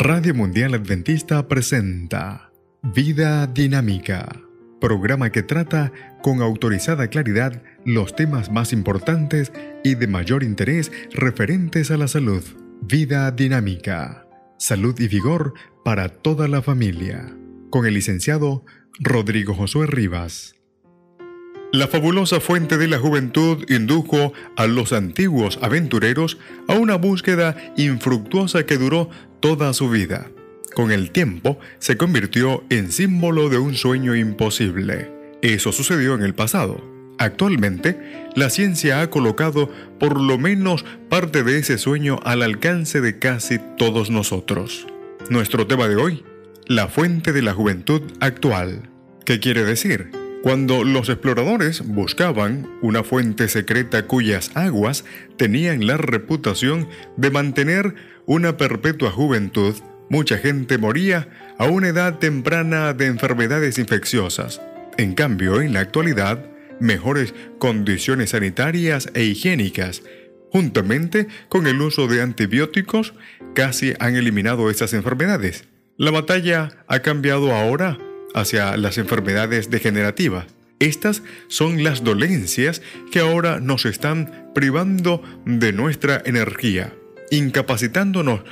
Radio Mundial Adventista presenta Vida Dinámica, programa que trata con autorizada claridad los temas más importantes y de mayor interés referentes a la salud. Vida Dinámica, salud y vigor para toda la familia, con el licenciado Rodrigo Josué Rivas. La fabulosa fuente de la juventud indujo a los antiguos aventureros a una búsqueda infructuosa que duró toda su vida. Con el tiempo se convirtió en símbolo de un sueño imposible. Eso sucedió en el pasado. Actualmente, la ciencia ha colocado por lo menos parte de ese sueño al alcance de casi todos nosotros. Nuestro tema de hoy, la fuente de la juventud actual. ¿Qué quiere decir? Cuando los exploradores buscaban una fuente secreta cuyas aguas tenían la reputación de mantener una perpetua juventud, mucha gente moría a una edad temprana de enfermedades infecciosas. En cambio, en la actualidad, mejores condiciones sanitarias e higiénicas, juntamente con el uso de antibióticos, casi han eliminado estas enfermedades. La batalla ha cambiado ahora hacia las enfermedades degenerativas. Estas son las dolencias que ahora nos están privando de nuestra energía, incapacitándonos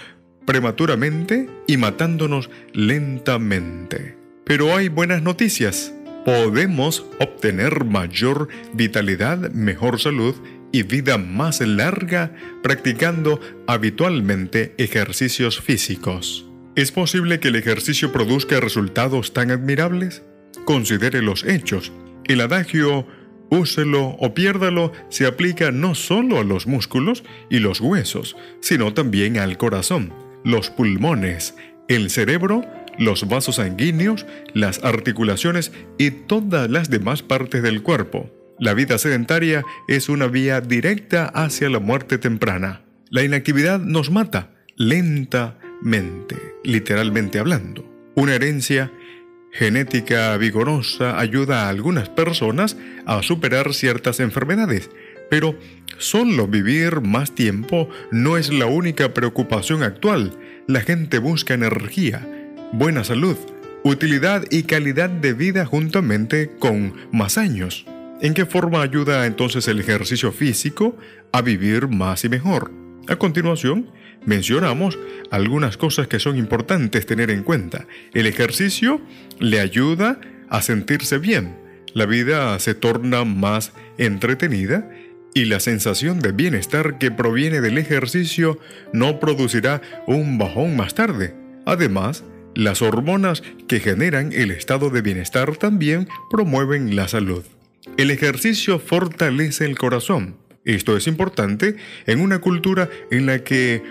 prematuramente y matándonos lentamente. Pero hay buenas noticias. Podemos obtener mayor vitalidad, mejor salud y vida más larga practicando habitualmente ejercicios físicos. ¿Es posible que el ejercicio produzca resultados tan admirables? Considere los hechos. El adagio úselo o piérdalo se aplica no solo a los músculos y los huesos, sino también al corazón, los pulmones, el cerebro, los vasos sanguíneos, las articulaciones y todas las demás partes del cuerpo. La vida sedentaria es una vía directa hacia la muerte temprana. La inactividad nos mata, lenta, mente, literalmente hablando. Una herencia genética vigorosa ayuda a algunas personas a superar ciertas enfermedades, pero solo vivir más tiempo no es la única preocupación actual. La gente busca energía, buena salud, utilidad y calidad de vida juntamente con más años. ¿En qué forma ayuda entonces el ejercicio físico a vivir más y mejor? A continuación, mencionamos algunas cosas que son importantes tener en cuenta. El ejercicio le ayuda a sentirse bien. La vida se torna más entretenida y la sensación de bienestar que proviene del ejercicio no producirá un bajón más tarde. Además, las hormonas que generan el estado de bienestar también promueven la salud. El ejercicio fortalece el corazón esto es importante en una cultura en la que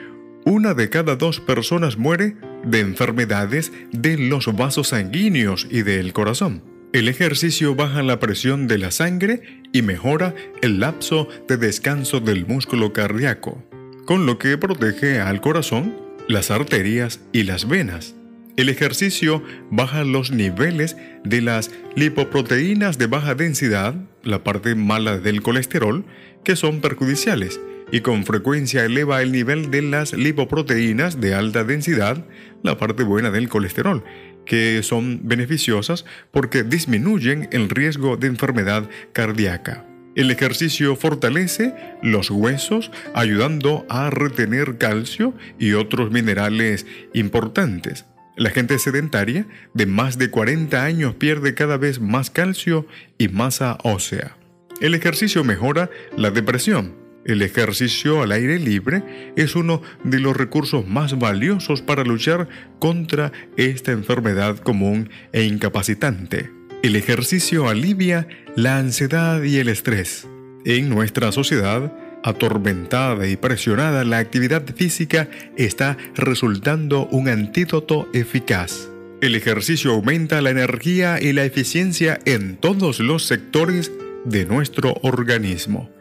una de cada dos personas muere de enfermedades de los vasos sanguíneos y del corazón. El ejercicio baja la presión de la sangre y mejora el lapso de descanso del músculo cardíaco, con lo que protege al corazón, las arterias y las venas. El ejercicio baja los niveles de las lipoproteínas de baja densidad, la parte mala del colesterol, que son perjudiciales y con frecuencia eleva el nivel de las lipoproteínas de alta densidad, la parte buena del colesterol, que son beneficiosas porque disminuyen el riesgo de enfermedad cardíaca. El ejercicio fortalece los huesos ayudando a retener calcio y otros minerales importantes. La gente sedentaria de más de 40 años pierde cada vez más calcio y masa ósea. El ejercicio mejora la depresión. El ejercicio al aire libre es uno de los recursos más valiosos para luchar contra esta enfermedad común e incapacitante. El ejercicio alivia la ansiedad y el estrés. En nuestra sociedad, atormentada y presionada, la actividad física está resultando un antídoto eficaz. El ejercicio aumenta la energía y la eficiencia en todos los sectores de nuestro organismo.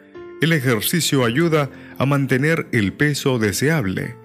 El ejercicio ayuda a mantener el peso deseable,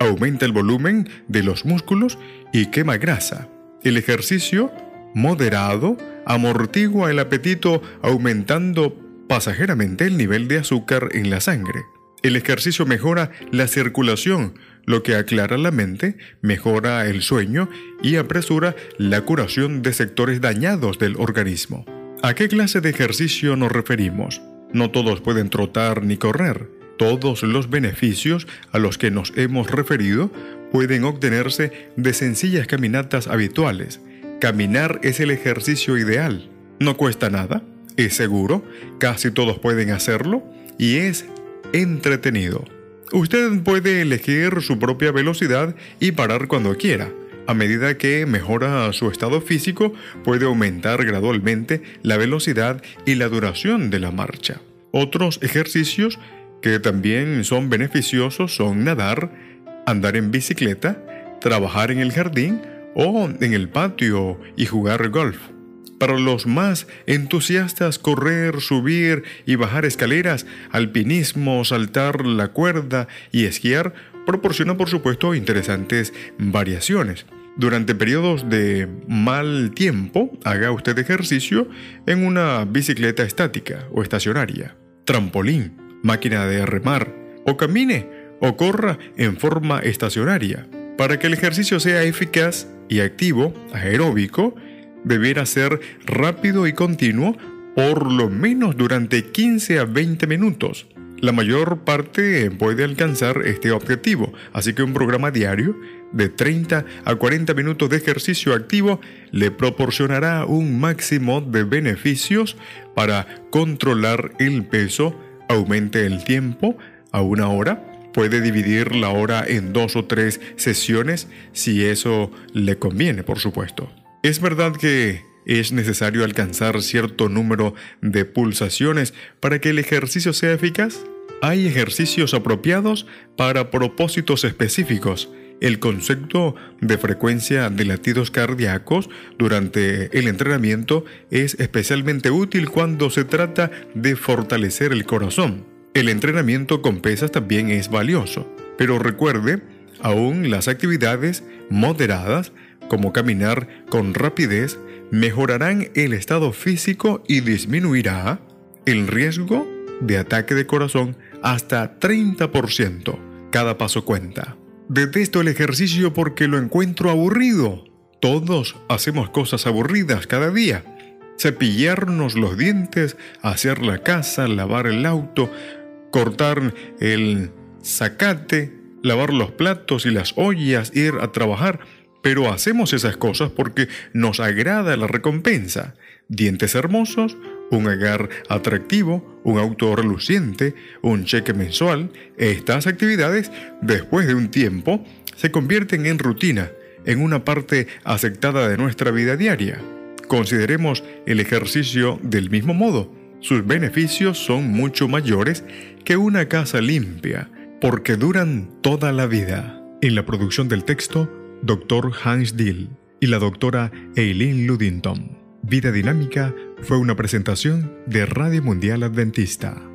aumenta el volumen de los músculos y quema grasa. El ejercicio moderado amortigua el apetito aumentando pasajeramente el nivel de azúcar en la sangre. El ejercicio mejora la circulación, lo que aclara la mente, mejora el sueño y apresura la curación de sectores dañados del organismo. ¿A qué clase de ejercicio nos referimos? No todos pueden trotar ni correr. Todos los beneficios a los que nos hemos referido pueden obtenerse de sencillas caminatas habituales. Caminar es el ejercicio ideal. No cuesta nada, es seguro, casi todos pueden hacerlo y es entretenido. Usted puede elegir su propia velocidad y parar cuando quiera. A medida que mejora su estado físico, puede aumentar gradualmente la velocidad y la duración de la marcha. Otros ejercicios que también son beneficiosos son nadar, andar en bicicleta, trabajar en el jardín o en el patio y jugar golf. Para los más entusiastas, correr, subir y bajar escaleras, alpinismo, saltar la cuerda y esquiar proporciona por supuesto interesantes variaciones. Durante periodos de mal tiempo, haga usted ejercicio en una bicicleta estática o estacionaria, trampolín, máquina de remar, o camine o corra en forma estacionaria. Para que el ejercicio sea eficaz y activo, aeróbico, debiera ser rápido y continuo por lo menos durante 15 a 20 minutos. La mayor parte puede alcanzar este objetivo, así que un programa diario de 30 a 40 minutos de ejercicio activo le proporcionará un máximo de beneficios para controlar el peso, aumente el tiempo a una hora, puede dividir la hora en dos o tres sesiones si eso le conviene, por supuesto. Es verdad que es necesario alcanzar cierto número de pulsaciones para que el ejercicio sea eficaz. Hay ejercicios apropiados para propósitos específicos. El concepto de frecuencia de latidos cardíacos durante el entrenamiento es especialmente útil cuando se trata de fortalecer el corazón. El entrenamiento con pesas también es valioso, pero recuerde, aún las actividades moderadas como caminar con rapidez, mejorarán el estado físico y disminuirá el riesgo de ataque de corazón hasta 30%. Cada paso cuenta. Detesto el ejercicio porque lo encuentro aburrido. Todos hacemos cosas aburridas cada día. Cepillarnos los dientes, hacer la casa, lavar el auto, cortar el zacate, lavar los platos y las ollas, ir a trabajar pero hacemos esas cosas porque nos agrada la recompensa. Dientes hermosos, un agar atractivo, un auto reluciente, un cheque mensual. Estas actividades, después de un tiempo, se convierten en rutina, en una parte aceptada de nuestra vida diaria. Consideremos el ejercicio del mismo modo. Sus beneficios son mucho mayores que una casa limpia, porque duran toda la vida. En la producción del texto, Dr. Hans Dill y la doctora Eileen Ludington. Vida Dinámica fue una presentación de Radio Mundial Adventista